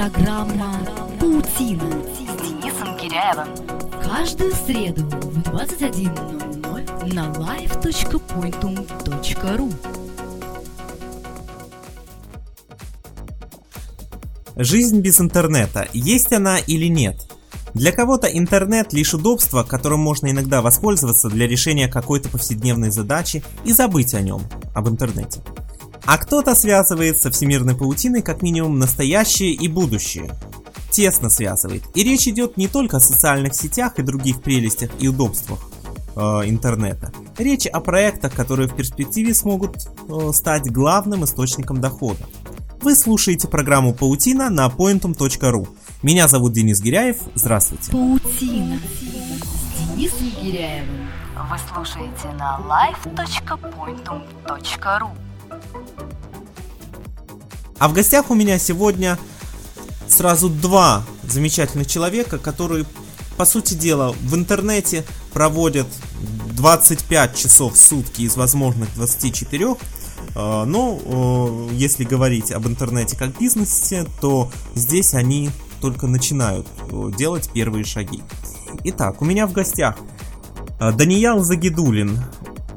Программа «Паутина» с Денисом Киряевым. Каждую среду в 21.00 на live.pointum.ru Жизнь без интернета. Есть она или нет? Для кого-то интернет лишь удобство, которым можно иногда воспользоваться для решения какой-то повседневной задачи и забыть о нем, об интернете. А кто-то связывает со всемирной паутиной как минимум настоящее и будущее. Тесно связывает. И речь идет не только о социальных сетях и других прелестях и удобствах э, интернета. Речь о проектах, которые в перспективе смогут э, стать главным источником дохода. Вы слушаете программу «Паутина» на pointum.ru. Меня зовут Денис Гиряев. Здравствуйте. «Паутина» с Денисом. Вы слушаете на live.pointum.ru А в гостях у меня сегодня сразу два замечательных человека, которые, по сути дела, в интернете проводят 25 часов в сутки из возможных 24. Э, Но э, если говорить об интернете как бизнесе, то здесь они только начинают э, делать первые шаги. Итак, у меня в гостях Даниял Загидулин,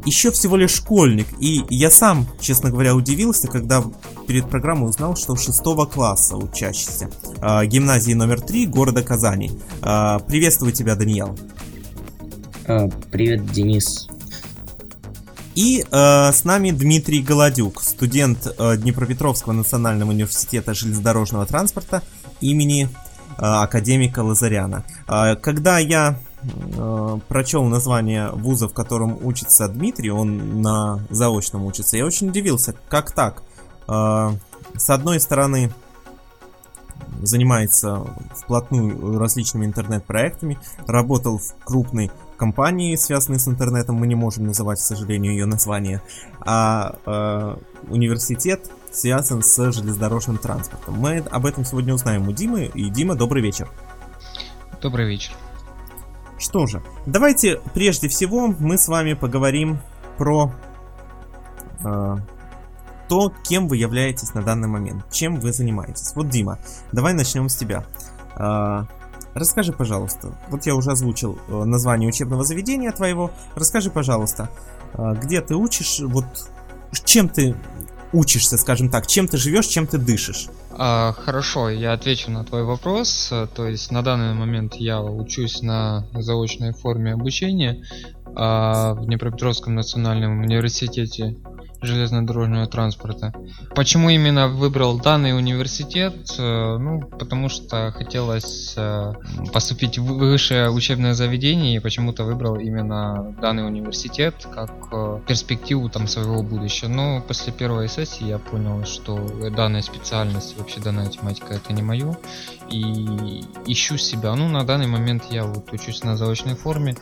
еще всего лишь школьник, и я сам, честно говоря, удивился, когда перед программой узнал, что 6 класса учащийся э, гимназии номер 3 города Казани. Э, приветствую тебя, Даниял. А, Привет, Денис. И э, с нами Дмитрий Голодюк, студент э, Днепропетровского национального университета железнодорожного транспорта имени э, академика Лазаряна. Э, когда я э, прочел название вуза, в котором учится Дмитрий, он на заочном учится, я очень удивился, как так? Э, с одной стороны, занимается вплотную различными интернет-проектами, работал в крупной компании, связанной с интернетом, мы не можем называть, к сожалению, ее название, а э, университет связан с железнодорожным транспортом. Мы об этом сегодня узнаем у Димы. И Дима, добрый вечер. Добрый вечер. Что же, давайте прежде всего мы с вами поговорим про э, то, кем вы являетесь на данный момент, чем вы занимаетесь. Вот, Дима, давай начнем с тебя. Э, расскажи, пожалуйста, вот я уже озвучил э, название учебного заведения твоего. Расскажи, пожалуйста, э, где ты учишь, вот чем ты учишься, скажем так, чем ты живешь, чем ты дышишь. А, хорошо, я отвечу на твой вопрос. А, То есть на данный момент я учусь на заочной форме обучения а, в Днепропетровском национальном университете железнодорожного транспорта. Почему именно выбрал данный университет? Э, Ну, потому что хотелось э, поступить в высшее учебное заведение и почему-то выбрал именно данный университет как э, перспективу там своего будущего. Но после первой сессии я понял, что данная специальность, вообще данная тематика это не мое. И ищу себя. Ну, на данный момент я вот учусь на заочной форме.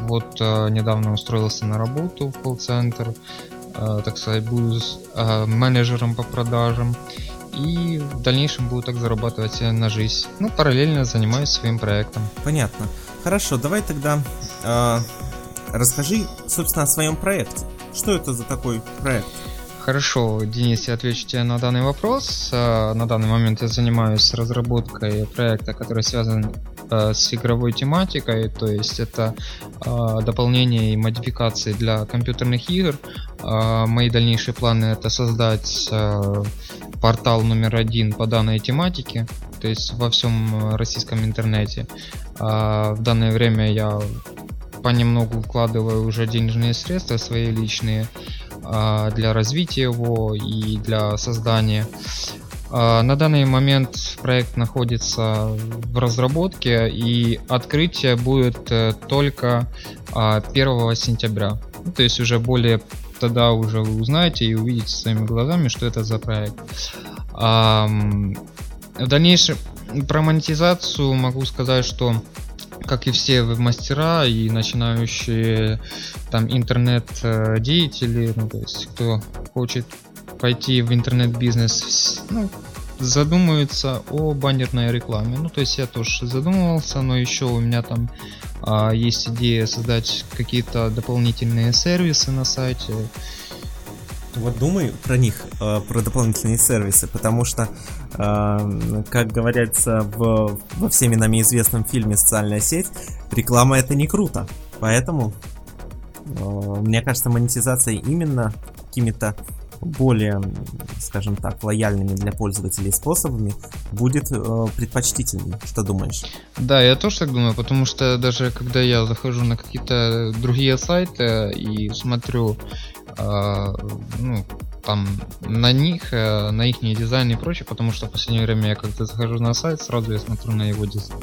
Вот э, недавно устроился на работу в колл-центр, э, так сказать, буду э, менеджером по продажам. И в дальнейшем буду так зарабатывать на жизнь. Ну, параллельно занимаюсь своим проектом. Понятно. Хорошо, давай тогда э, расскажи, собственно, о своем проекте. Что это за такой проект? Хорошо, Денис, я отвечу тебе на данный вопрос. На данный момент я занимаюсь разработкой проекта, который связан э, с игровой тематикой, то есть это э, дополнение и модификации для компьютерных игр. Э, Мои дальнейшие планы это создать э, портал номер один по данной тематике, то есть во всем э, российском интернете. А В данное время я понемногу вкладываю уже денежные средства свои личные а, для развития его и для создания. А, На данный момент проект находится в разработке и открытие будет э, только а, 1 сентября. Ну, То есть уже более тогда уже вы узнаете и увидите своими глазами, что это за проект. В дальнейшем про монетизацию могу сказать, что как и все веб-мастера и начинающие там интернет-деятели, ну, то есть кто хочет пойти в интернет-бизнес, ну, задумываются о баннерной рекламе. Ну, то есть я тоже задумывался, но еще у меня там а, есть идея создать какие-то дополнительные сервисы на сайте. Вот думай про них, э, про дополнительные сервисы, потому что, э, как говорится в, во всеми нами известном фильме «Социальная сеть», реклама это не круто. Поэтому, э, мне кажется, монетизация именно какими-то более, скажем так, лояльными для пользователей способами будет э, предпочтительнее. Что думаешь? Да, я тоже так думаю, потому что даже когда я захожу на какие-то другие сайты и смотрю э, ну, там на них, э, на их дизайн и прочее, потому что в последнее время я как-то захожу на сайт, сразу я смотрю на его дизайн.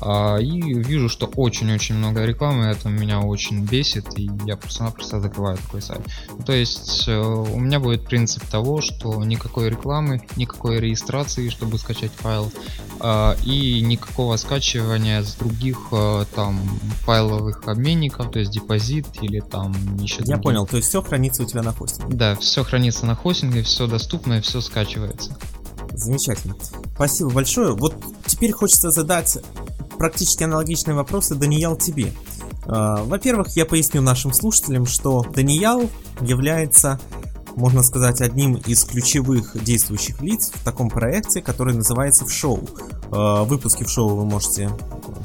А, и вижу, что очень-очень много рекламы, это меня очень бесит, и я просто-напросто закрываю такой сайт. То есть э, у меня будет принцип того, что никакой рекламы, никакой регистрации, чтобы скачать файл, а, и никакого скачивания с других э, там файловых обменников, то есть депозит или там еще Я понял, то есть все хранится у тебя на хостинге? Да, все хранится на хостинге, все доступно и все скачивается. Замечательно. Спасибо большое. Вот теперь хочется задать практически аналогичные вопросы Даниял тебе. А, во-первых, я поясню нашим слушателям, что Даниял является, можно сказать, одним из ключевых действующих лиц в таком проекте, который называется в шоу. А, выпуски в шоу вы можете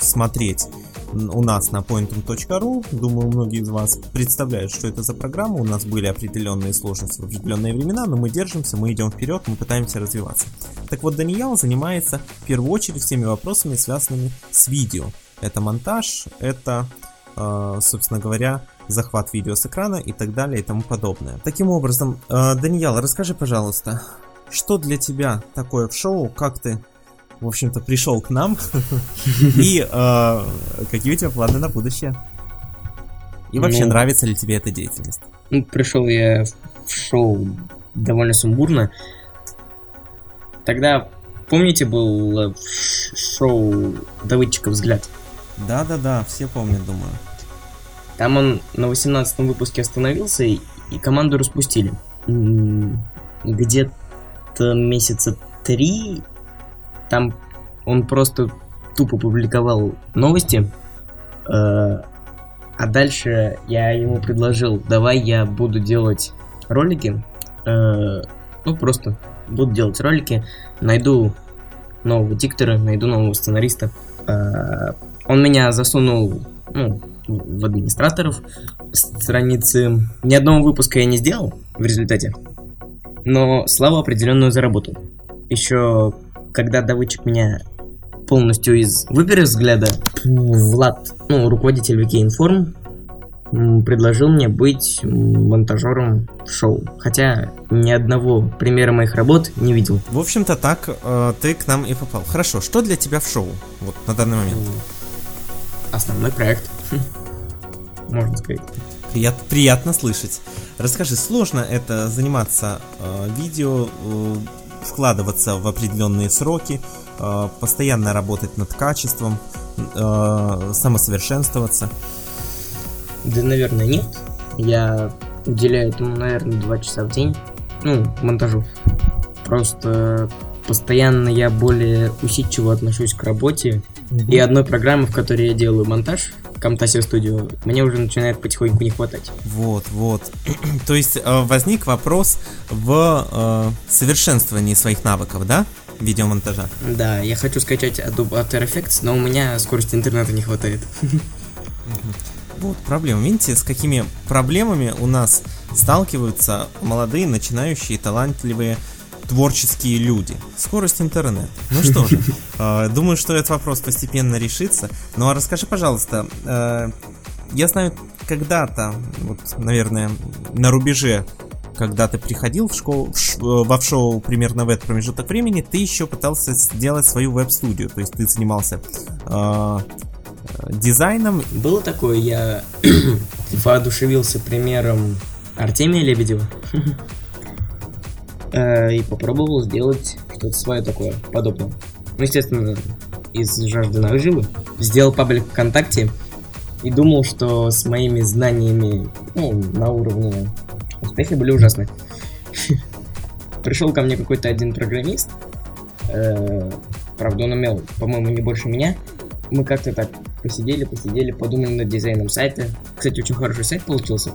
смотреть у нас на pointum.ru. Думаю, многие из вас представляют, что это за программа. У нас были определенные сложности в определенные времена, но мы держимся, мы идем вперед, мы пытаемся развиваться. Так вот, Даниял занимается в первую очередь всеми вопросами, связанными с видео. Это монтаж, это, э, собственно говоря, захват видео с экрана и так далее и тому подобное. Таким образом, э, Даниял, расскажи, пожалуйста, что для тебя такое в шоу, как ты в общем-то, пришел к нам. И э, какие у тебя планы на будущее? И вообще, ну, нравится ли тебе эта деятельность? Ну, пришел я в шоу довольно сумбурно. Тогда, помните, был шоу Давыдчика «Взгляд»? Да-да-да, все помнят, думаю. Там он на 18 выпуске остановился, и команду распустили. Где-то месяца три там он просто тупо публиковал новости, э, а дальше я ему предложил, давай я буду делать ролики, э, ну просто буду делать ролики, найду нового диктора, найду нового сценариста. Э, он меня засунул ну, в администраторов страницы. Ни одного выпуска я не сделал в результате, но славу определенную заработал. Еще когда доводчик меня полностью из выбери взгляда, Влад, ну, руководитель VK Inform, предложил мне быть монтажером в шоу. Хотя ни одного примера моих работ не видел. В общем-то так э, ты к нам и попал. Хорошо, что для тебя в шоу вот на данный момент? Основной проект, можно сказать. Прият, приятно слышать. Расскажи, сложно это заниматься э, видео, э, вкладываться в определенные сроки, э, постоянно работать над качеством, э, самосовершенствоваться? Да, наверное, нет. Я уделяю этому, наверное, два часа в день. Ну, монтажу. Просто постоянно я более усидчиво отношусь к работе. Угу. И одной программы, в которой я делаю монтаж, Camtasia Studio, мне уже начинает потихоньку не хватать. Вот, вот. То есть э, возник вопрос в э, совершенствовании своих навыков, да? Видеомонтажа. Да, я хочу скачать Adobe After Effects, но у меня скорости интернета не хватает. Вот проблема. Видите, с какими проблемами у нас сталкиваются молодые, начинающие, талантливые творческие люди. Скорость интернета. Ну что же, э, думаю, что этот вопрос постепенно решится. Ну а расскажи, пожалуйста, э, я знаю, когда-то, вот, наверное, на рубеже, когда ты приходил в школу, в ш, во в шоу примерно в этот промежуток времени, ты еще пытался сделать свою веб-студию. То есть ты занимался э, дизайном. Было такое, я воодушевился примером Артемия Лебедева. Э, и попробовал сделать что-то свое такое, подобное. Ну, естественно, из жажды наживы. Сделал паблик ВКонтакте и думал, что с моими знаниями ну, на уровне успехи были ужасны. Пришел ко мне какой-то один программист, э, правда, он умел, по-моему, не больше меня. Мы как-то так посидели, посидели, подумали над дизайном сайта. Кстати, очень хороший сайт получился.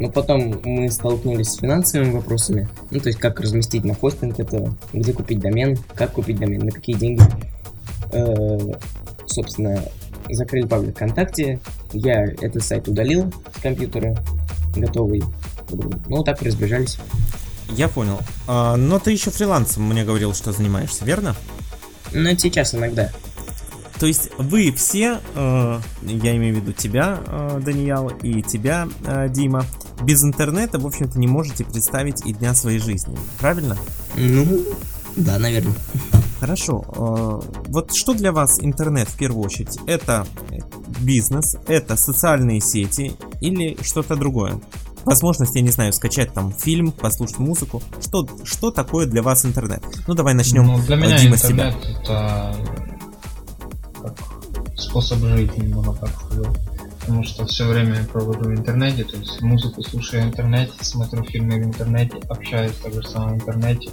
Но потом мы столкнулись с финансовыми вопросами. Ну, то есть, как разместить на хостинг это, где купить домен, как купить домен, на какие деньги. Э, собственно, закрыли паблик ВКонтакте. Я этот сайт удалил с компьютера, готовый. Ну, так и разбежались. Я понял. А, но ты еще фрилансом мне говорил, что занимаешься, верно? Ну, сейчас иногда. То есть вы все, э, я имею в виду тебя, э, Даниэл, и тебя, э, Дима, без интернета, в общем-то, не можете представить и дня своей жизни, правильно? Ну, да, наверное. Хорошо. Э, вот что для вас интернет в первую очередь? Это бизнес, это социальные сети или что-то другое? Возможность, я не знаю, скачать там фильм, послушать музыку. Что, что такое для вас интернет? Ну, давай начнем. Ну, для меня Дима, интернет с тебя. это как способ жизни, можно так сказать. Потому что все время я проводу в интернете, то есть музыку слушаю в интернете, смотрю фильмы в интернете, общаюсь также самом в интернете.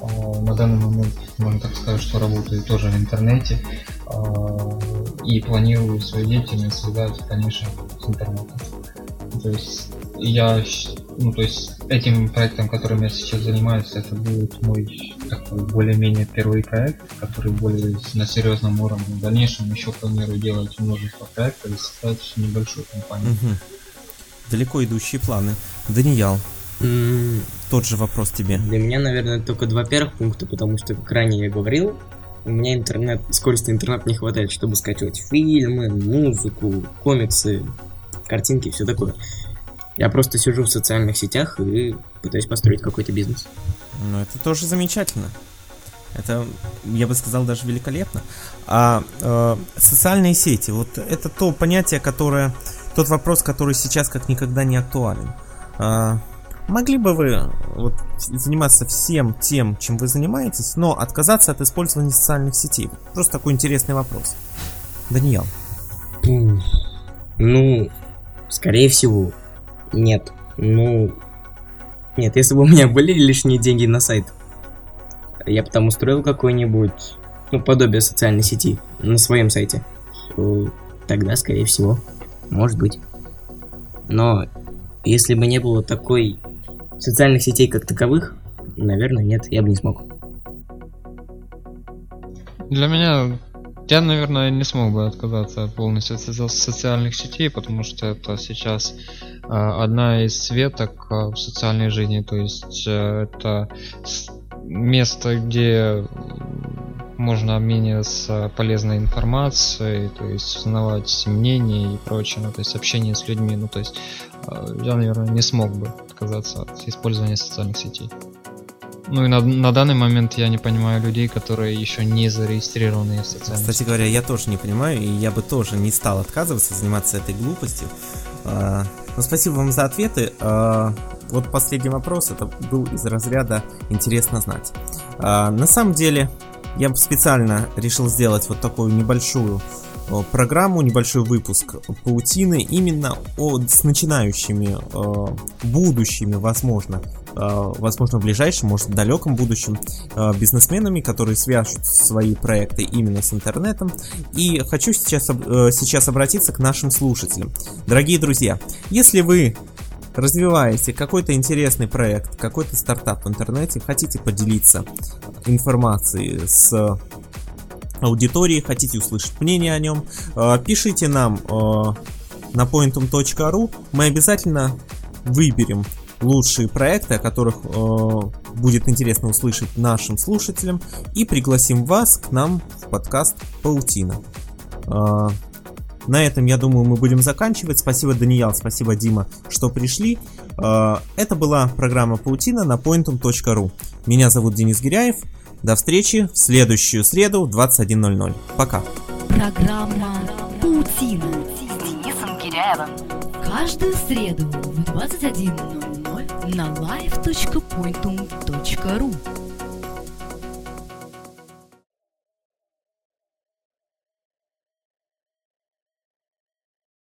А, На данный момент, можно так сказать, что работаю тоже в интернете. а, И планирую свою деятельность связать, конечно, с интернетом. То есть я, ну то есть этим проектом, которым я сейчас занимаюсь, это будет мой такой более-менее первый проект, который более на серьезном уровне. В дальнейшем еще планирую делать множество проектов и создать небольшую компанию. Мгм. Далеко идущие планы. Даниэл, М, тот же вопрос тебе. Для меня, наверное, только два первых пункта, потому что, как ранее я говорил, у меня интернет, скорости интернета не хватает, чтобы скачивать фильмы, музыку, комиксы, картинки, все такое. Я просто сижу в социальных сетях и пытаюсь построить какой-то бизнес. Ну, это тоже замечательно. Это, я бы сказал, даже великолепно. А э, социальные сети, вот это то понятие, которое, тот вопрос, который сейчас как никогда не актуален. А, могли бы вы вот, заниматься всем тем, чем вы занимаетесь, но отказаться от использования социальных сетей? Просто такой интересный вопрос. Даниэл. М, Ну, скорее всего, нет. Ну, нет, если бы у меня были лишние деньги на сайт, я бы там устроил какой-нибудь, ну, подобие социальной сети на своем сайте, то тогда, скорее всего, может быть. Но если бы не было такой социальных сетей как таковых, наверное, нет, я бы не смог. Для меня, я, наверное, не смог бы отказаться от полностью от соци- социальных сетей, потому что это сейчас э, одна из веток э, в социальной жизни, то есть э, это место, где можно обмениваться полезной информацией, то есть узнавать мнения и прочее, ну, то есть общение с людьми, ну, то есть э, я, наверное, не смог бы отказаться от использования социальных сетей. Ну и на, на данный момент я не понимаю людей, которые еще не зарегистрированы в социальных Кстати говоря, я тоже не понимаю, и я бы тоже не стал отказываться заниматься этой глупостью. А, Ну, спасибо вам за ответы. А, Вот последний вопрос, это был из разряда «интересно знать». А, На самом деле, я специально решил сделать вот такую небольшую программу, небольшой выпуск паутины именно о, с начинающими, э, будущими, возможно, э, возможно, в ближайшем, может, в далеком будущем э, бизнесменами, которые свяжут свои проекты именно с интернетом. И хочу сейчас, э, сейчас обратиться к нашим слушателям. Дорогие друзья, если вы развиваете какой-то интересный проект, какой-то стартап в интернете, хотите поделиться информацией с аудиторией, хотите услышать мнение о нем, э, пишите нам э, на pointum.ru. Мы обязательно выберем лучшие проекты, о которых э, будет интересно услышать нашим слушателям, и пригласим вас к нам в подкаст Паутина. На этом, я думаю, мы будем заканчивать. Спасибо, Даниил, спасибо, Дима, что пришли. Это была программа Паутина на pointum.ru. Меня зовут Денис Гиряев. До встречи в следующую среду в 21.00. Пока. Программа «Паутина» с Денисом Киряевым. Каждую среду в 21.00 на live.pointum.ru